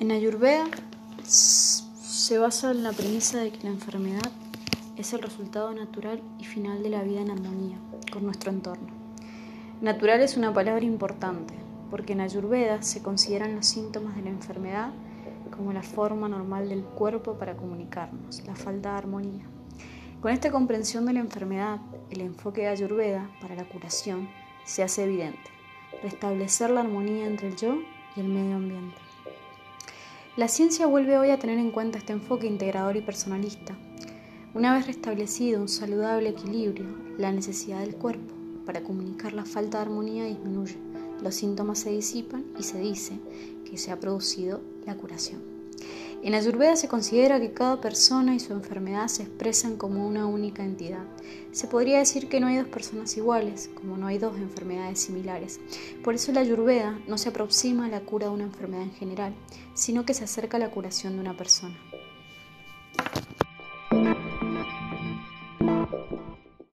En Ayurveda se basa en la premisa de que la enfermedad es el resultado natural y final de la vida en armonía con nuestro entorno. Natural es una palabra importante, porque en Ayurveda se consideran los síntomas de la enfermedad como la forma normal del cuerpo para comunicarnos, la falta de armonía. Con esta comprensión de la enfermedad, el enfoque de Ayurveda para la curación se hace evidente, restablecer la armonía entre el yo y el medio ambiente. La ciencia vuelve hoy a tener en cuenta este enfoque integrador y personalista. Una vez restablecido un saludable equilibrio, la necesidad del cuerpo para comunicar la falta de armonía disminuye, los síntomas se disipan y se dice que se ha producido la curación. En Ayurveda se considera que cada persona y su enfermedad se expresan como una única entidad. Se podría decir que no hay dos personas iguales, como no hay dos enfermedades similares. Por eso la Ayurveda no se aproxima a la cura de una enfermedad en general, sino que se acerca a la curación de una persona.